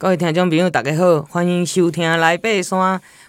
各位听众朋友，大家好，欢迎收听《来爬山》，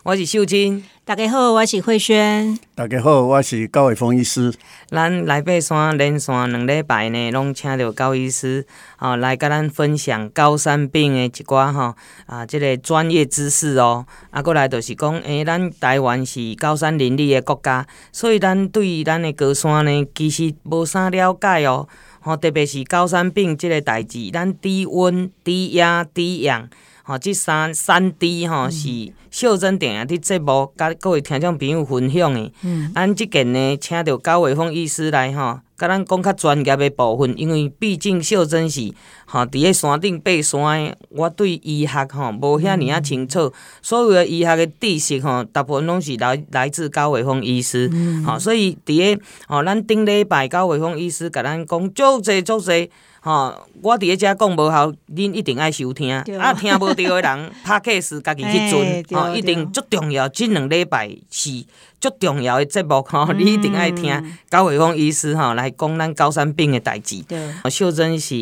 我是秀珍。大家好，我是慧萱。大家好，我是高伟峰医师。咱来爬山连续两礼拜呢，拢请到高医师哦来甲咱分享高山病的一寡吼啊，这个专业知识哦。啊，过来就是讲，诶、欸，咱台湾是高山林立的国家，所以咱对咱的高山呢，其实无啥了解哦。吼，特别是高山病即个代志，咱低温、低压、低氧。吼，即三三低吼是秀珍定啊伫节目，甲各位听众朋友分享的。嗯，咱即件呢，请到高伟峰医师来吼，甲咱讲较专业的部分，因为毕竟秀珍是吼伫咧山顶爬山诶，我对医学吼无遐尔啊清楚，嗯、所有诶医学诶知识吼，大部分拢是来来自高伟峰医师。嗯，吼，所以伫咧吼，咱顶礼拜高伟峰医师甲咱讲足济足济。吼，我伫咧遮讲无效，恁一定爱收听。啊，听无着诶人，拍克斯家己去准，吼，一定足重要。即两礼拜是足重要的节目，吼，你一定爱听。高伟峰医师吼来讲咱高山病的代志。秀珍是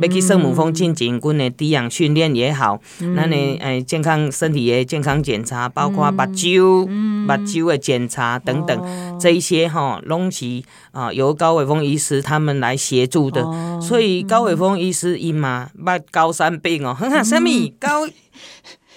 要去圣母峰进行阮的低氧训练也好，咱的诶健康身体的健康检查，包括目睭、目睭的检查等等，这一些吼拢是啊由高伟峰医师他们来协助的，所以。高伟峰医师伊嘛捌高山病哦，哼哼，什么？高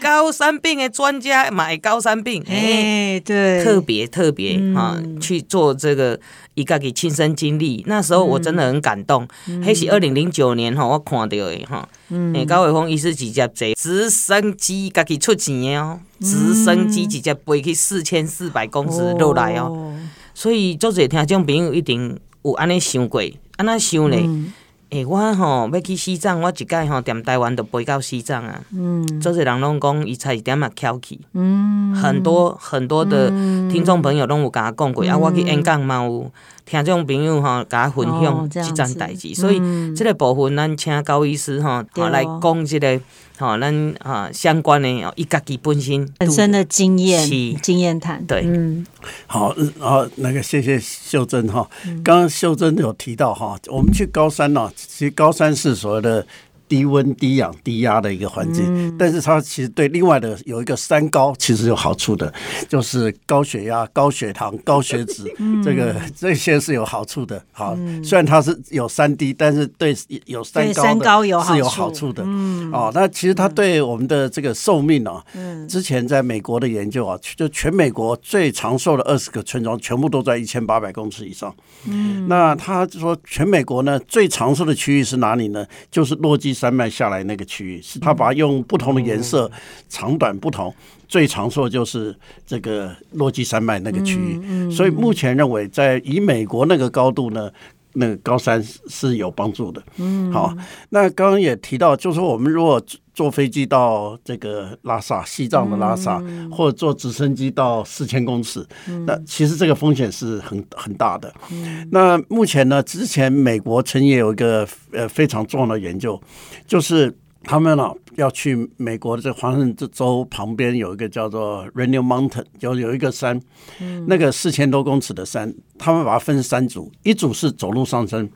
高山病的专家买高山病，哎，对，特别特别哈去做这个，伊家己亲身经历，那时候我真的很感动。迄是二零零九年哈，我看到的哈，哎，高伟峰医师直接坐直升机家己出钱的哦，直升机直接飞去四千四百公尺落来哦，所以做者听众朋友一定有安尼想过，安那想呢？诶、欸，我吼要去西藏，我一届吼踮台湾就飞到西藏啊。嗯，做些人拢讲伊差一点嘛翘起。嗯，很多很多的听众朋友拢有甲我讲过，嗯、啊，我去演讲嘛有听众朋友吼甲我分享即桩代志，所以即个部分咱请高医师吼来讲即个。吼，咱啊相关的哦，伊家己本身本身的经验，经验谈，对，嗯，好，然后那个谢谢秀珍哈，刚刚秀珍有提到哈，我们去高山呢，其实高山是所谓的。低温、低氧、低压的一个环境，嗯、但是它其实对另外的有一个三高，其实有好处的，就是高血压、高血糖、高血脂，嗯、这个这些是有好处的。好，嗯、虽然它是有三低，但是对有三高的是有好处的。嗯，哦，那其实它对我们的这个寿命啊，嗯、之前在美国的研究啊，就全美国最长寿的二十个村庄，全部都在一千八百公尺以上。嗯，那他说全美国呢最长寿的区域是哪里呢？就是落基。山脉下来那个区域，是他把它用不同的颜色，长短不同，最长寿就是这个落基山脉那个区域。所以目前认为，在以美国那个高度呢，那个高山是有帮助的。嗯好，那刚刚也提到，就是说我们如果坐飞机到这个拉萨，西藏的拉萨，或者坐直升机到四千公尺，那其实这个风险是很很大的。那目前呢，之前美国曾经有一个呃非常重要的研究，就是。他们呢要去美国的这华盛顿州旁边有一个叫做 Rainier Mountain，有有一个山，那个四千多公尺的山，他们把它分三组，一组是走路上山，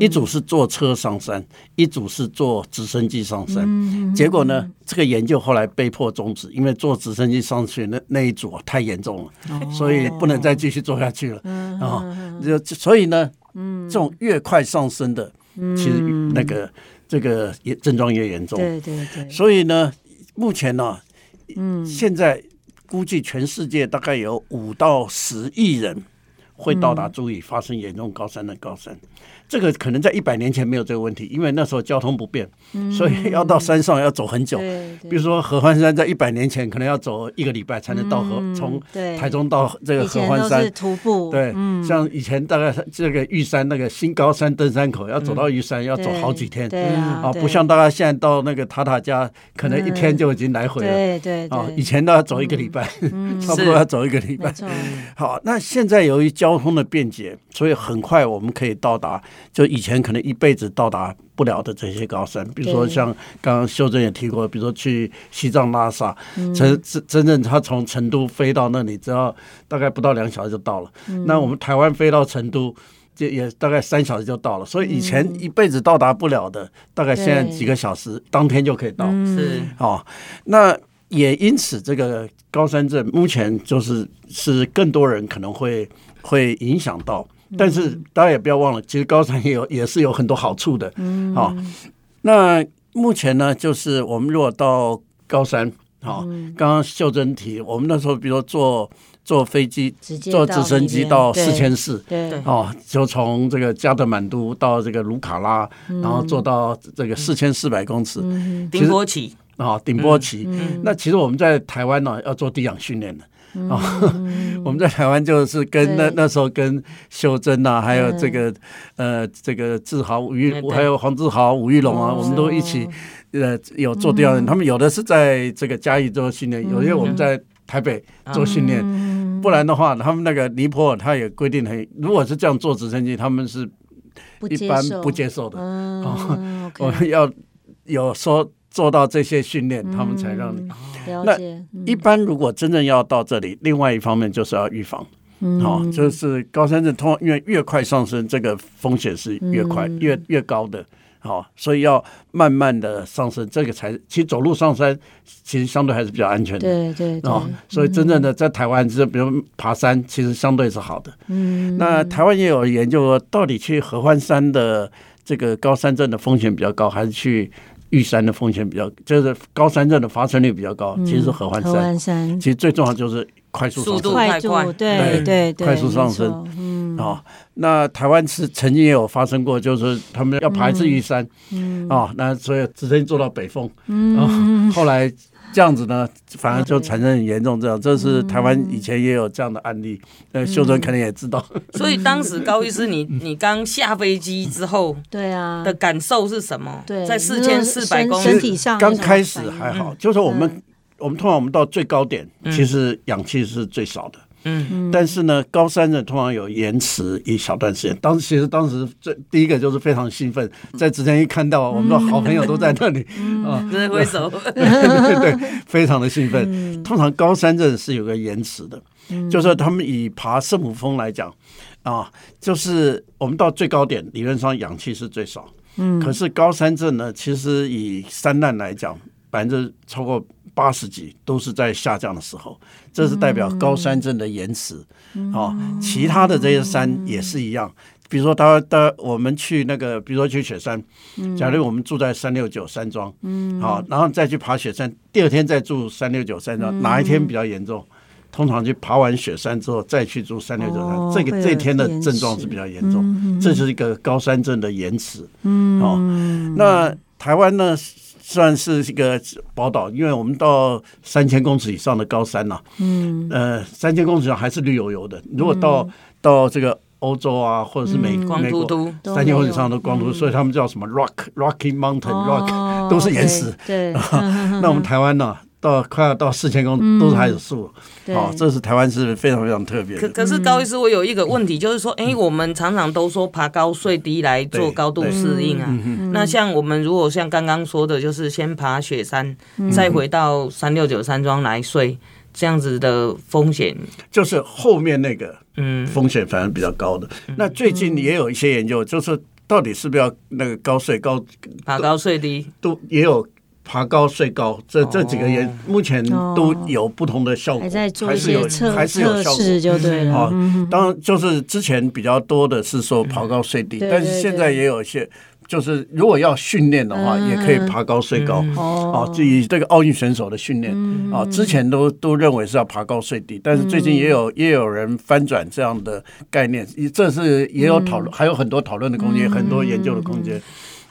一组是坐车上山，一组是坐直升机上山。结果呢，这个研究后来被迫终止，因为坐直升机上去那那一组太严重了，所以不能再继续做下去了啊。就所以呢，这种越快上升的，其实那个。这个也症状越严重，对对对，所以呢，目前呢，嗯，现在估计全世界大概有五到十亿人会到达注意发生严重高山的高山。这个可能在一百年前没有这个问题，因为那时候交通不便，所以要到山上要走很久。比如说合欢山，在一百年前可能要走一个礼拜才能到合，从台中到这个合欢山徒步。对，像以前大概这个玉山那个新高山登山口要走到玉山要走好几天。啊，不像大家现在到那个塔塔家可能一天就已经来回了。对对。啊，以前都要走一个礼拜，差不多要走一个礼拜。好，那现在由于交通的便捷，所以很快我们可以到达。就以前可能一辈子到达不了的这些高山，比如说像刚刚秀真也提过，比如说去西藏拉萨，真真真正他从成都飞到那里，只要大概不到两小时就到了。那我们台湾飞到成都，就也大概三小时就到了。所以以前一辈子到达不了的，大概现在几个小时，当天就可以到。是哦，那也因此，这个高山镇目前就是是更多人可能会会影响到。但是大家也不要忘了，其实高山也有也是有很多好处的。嗯，好，那目前呢，就是我们如果到高山，好，刚刚秀珍提，我们那时候比如说坐坐飞机，坐直升机到四千四，对，哦，就从这个加德满都到这个卢卡拉，然后坐到这个四千四百公尺，顶波起啊，顶波起。那其实我们在台湾呢，要做低氧训练的。哦，我们在台湾就是跟那那时候跟秀珍呐，还有这个呃这个志豪、吴玉，还有黄志豪、吴玉龙啊，我们都一起呃有做调研。他们有的是在这个嘉义做训练，有些我们在台北做训练。不然的话，他们那个尼泊尔他也规定很，如果是这样做直升机，他们是一般不接受的。哦，我们要有说。做到这些训练，他们才让你。那一般如果真正要到这里，另外一方面就是要预防。好，就是高山症通常因为越快上升，这个风险是越快越越高的。好，所以要慢慢的上升，这个才其实走路上山其实相对还是比较安全的。对对对。哦，所以真正的在台湾，就是比如爬山，其实相对是好的。嗯。那台湾也有研究，到底去合欢山的这个高山症的风险比较高，还是去？玉山的风险比较，就是高山症的发生率比较高。其实是合欢山，合欢山。其实最重要就是快速上升，速度太快，对对对，快速上升。嗯，啊，那台湾是曾经也有发生过，就是他们要爬一次玉山，嗯，啊，那所以只能坐到北峰，嗯，后来。这样子呢，反而就产生很严重。这样，这是台湾以前也有这样的案例。呃，秀珍肯定也知道。所以当时高医师，你 你刚下飞机之后，对啊，的感受是什么？对，在四千四百公里身体上，刚开始还好，就是我们我们通常我们到最高点，其实氧气是最少的。嗯，但是呢，高山症通常有延迟一小段时间。当时其实当时最第一个就是非常兴奋，在之前一看到我们的好朋友都在那里啊，真的挥手，对对对，非常的兴奋。通常高山镇是有个延迟的，就是他们以爬圣母峰来讲啊，就是我们到最高点理论上氧气是最少，嗯，可是高山症呢，其实以山难来讲，百分之超过。八十几都是在下降的时候，这是代表高山症的延迟。好，其他的这些山也是一样。比如说，他他我们去那个，比如说去雪山，假如我们住在三六九山庄，好，然后再去爬雪山，第二天再住三六九山庄，哪一天比较严重？通常去爬完雪山之后再去住三六九山，这个这一天的症状是比较严重，这是一个高山症的延迟。嗯好，那台湾呢？算是一个宝岛，因为我们到三千公尺以上的高山呐、啊，嗯，呃，三千公尺上还是绿油油的。如果到、嗯、到这个欧洲啊，或者是美、嗯、美国，三千公尺以上的光秃秃，所以他们叫什么 rock Rocky Mountain rock，、哦、都是岩石。对，对 那我们台湾呢、啊？到快要到四千公都是还有树，好，这是台湾是非常非常特别。可可是高医师，我有一个问题，就是说，哎，我们常常都说爬高睡低来做高度适应啊。那像我们如果像刚刚说的，就是先爬雪山，再回到三六九山庄来睡，这样子的风险，就是后面那个，嗯，风险反而比较高的。那最近也有一些研究，就是到底是不是要那个高睡高，爬高睡低。都也有。爬高睡高，这这几个也目前都有不同的效果，还在做一些测测试就对了。啊，当然就是之前比较多的是说爬高睡低，但是现在也有一些，就是如果要训练的话，也可以爬高睡高。哦，至于这个奥运选手的训练啊，之前都都认为是要爬高睡低，但是最近也有也有人翻转这样的概念，这是也有讨论，还有很多讨论的空间，很多研究的空间。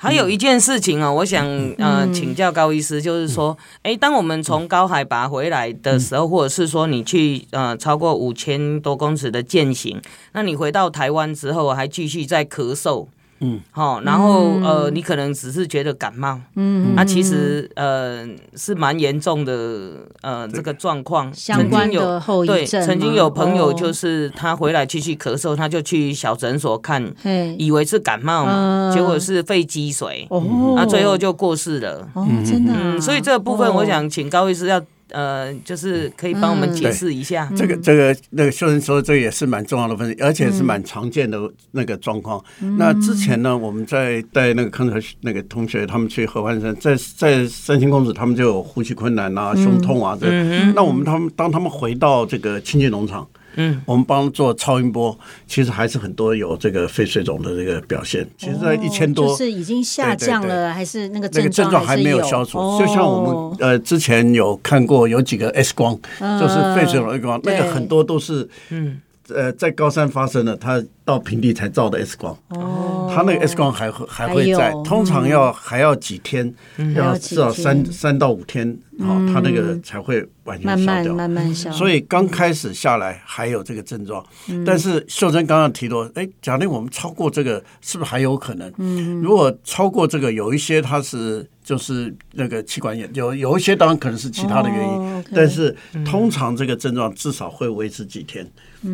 还有一件事情啊，我想呃请教高医师，就是说，哎，当我们从高海拔回来的时候，或者是说你去呃超过五千多公尺的健行，那你回到台湾之后还继续在咳嗽。嗯，好，然后呃，你可能只是觉得感冒，嗯，那其实呃是蛮严重的呃这个状况，相关的后遗症。对，曾经有朋友就是他回来继续咳嗽，他就去小诊所看，以为是感冒嘛，结果是肺积水，哦，那最后就过世了。哦，真的。嗯，所以这个部分我想请高医师要呃，就是可以帮我们解释一下。这个这个那个秀仁说，这也是蛮重要的分析，而且是蛮常见的那个状况。那之前呢，我们在带那个康德那个同学他们去合欢山，在在三星公子他们就有呼吸困难啊、胸痛啊这。那我们他们当他们回到这个清洁农场。嗯，我们帮做超音波，其实还是很多有这个肺水肿的这个表现。其实，在一千多，就是已经下降了，还是那个那个症状还没有消除。哦、就像我们呃之前有看过有几个 X 光，嗯、就是肺水肿 X 光，那个很多都是嗯。呃在高山发生的，他到平地才照的 X 光。哦，它那个 X 光还会还会在，通常要还要几天，嗯、要至少三三到五天。好，它那个才会完全消掉，慢慢消。所以刚开始下来还有这个症状，但是秀珍刚刚提到，哎，假定我们超过这个，是不是还有可能？嗯如果超过这个，有一些它是就是那个气管炎，有有一些当然可能是其他的原因，但是通常这个症状至少会维持几天。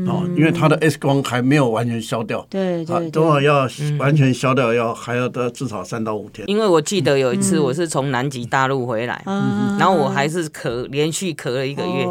哦，因为它的 X 光还没有完全消掉，对对，等会要完全消掉，要还要到至少三到五天。因为我记得有一次我是从南极大陆回来，然后我还是咳，连续咳了一个月，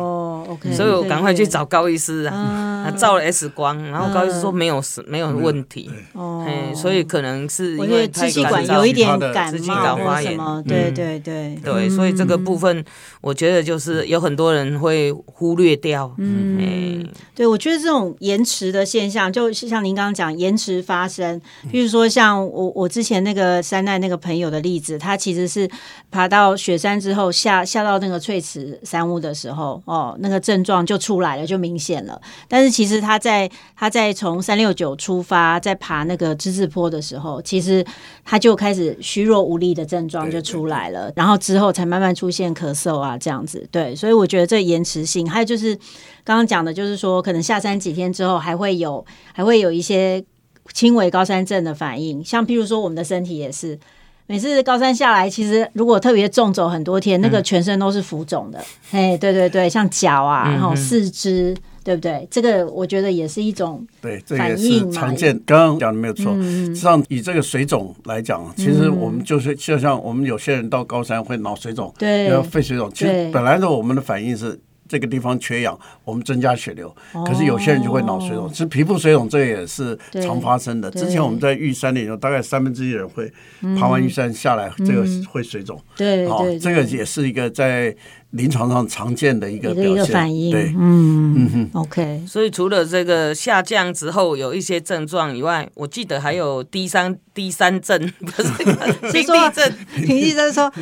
所以我赶快去找高医师啊，他照了 X 光，然后高医师说没有没有问题，哦，所以可能是因为支气管有一点感冒发炎，对对对对，所以这个部分我觉得就是有很多人会忽略掉，嗯，对我觉得。这种延迟的现象，就是像您刚刚讲延迟发生，比如说像我我之前那个山奈那个朋友的例子，他其实是爬到雪山之后下下到那个翠池山屋的时候，哦，那个症状就出来了，就明显了。但是其实他在他在从三六九出发，在爬那个芝士坡的时候，其实他就开始虚弱无力的症状就出来了，然后之后才慢慢出现咳嗽啊这样子。对，所以我觉得这延迟性，还有就是。刚刚讲的就是说，可能下山几天之后，还会有还会有一些轻微高山症的反应，像譬如说我们的身体也是，每次高山下来，其实如果特别重走很多天，那个全身都是浮肿的，哎、嗯，对对对，像脚啊，然后四肢，对不对？这个我觉得也是一种对，这也是常见。刚刚讲的没有错，实际上以这个水肿来讲，其实我们就是就像我们有些人到高山会脑水肿，对，要肺水肿，其实本来的我们的反应是。这个地方缺氧，我们增加血流，可是有些人就会脑水肿，其实皮肤水肿这也是常发生的。之前我们在玉山里有大概三分之一的人会爬完玉山下来，这个会水肿，对，好，这个也是一个在。临床上常见的一个表现，一个反应，对，嗯嗯哼，OK。所以除了这个下降之后有一些症状以外，我记得还有低三低三症，不是 平地症。平地症说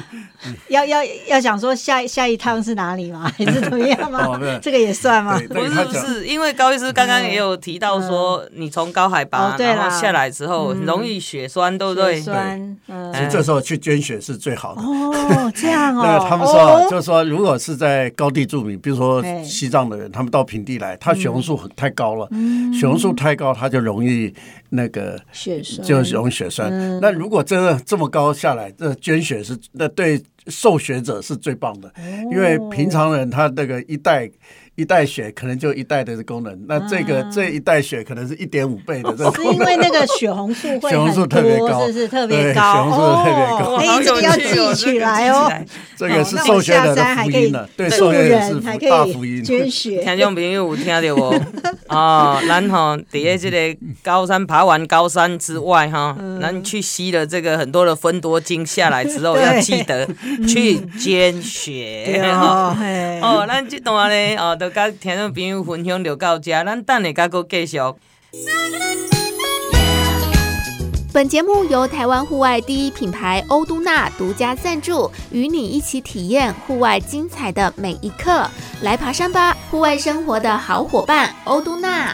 要要要想说下下一趟是哪里吗？还是怎么样吗？这个也算吗？不是不是，因为高医师刚刚也有提到说，你从高海拔然后下来之后容易血栓，对不对？酸，其实这时候去捐血是最好的。哦，这样哦。那他们说，就是说如如果是在高地住民，比如说西藏的人，他们到平地来，他血红素很太高了，血红素太高，他就容易那个血栓，就容易血栓。那如果真的这么高下来，这捐血是那对受血者是最棒的，因为平常人他那个一袋。一袋血可能就一袋的功能，那这个这一袋血可能是一点五倍的这个。是因为那个血红素会血红素特别高，是是特别高，血红素特别高。哎，这个要记起来哦。这个是受血者的福音了，对受血者是大福音。捐血，听众朋友有听到无？哦，然后底下这个高山爬完高山之外哈，咱去吸了这个很多的芬多精下来之后，要记得去捐血。哦，咱这段呢，哦都。甲听众朋友分享就到这，咱等下再继续。本节目由台湾户外第一品牌欧都娜独家赞助，与你一起体验户外精彩的每一刻。来爬山吧，户外生活的好伙伴，欧都纳。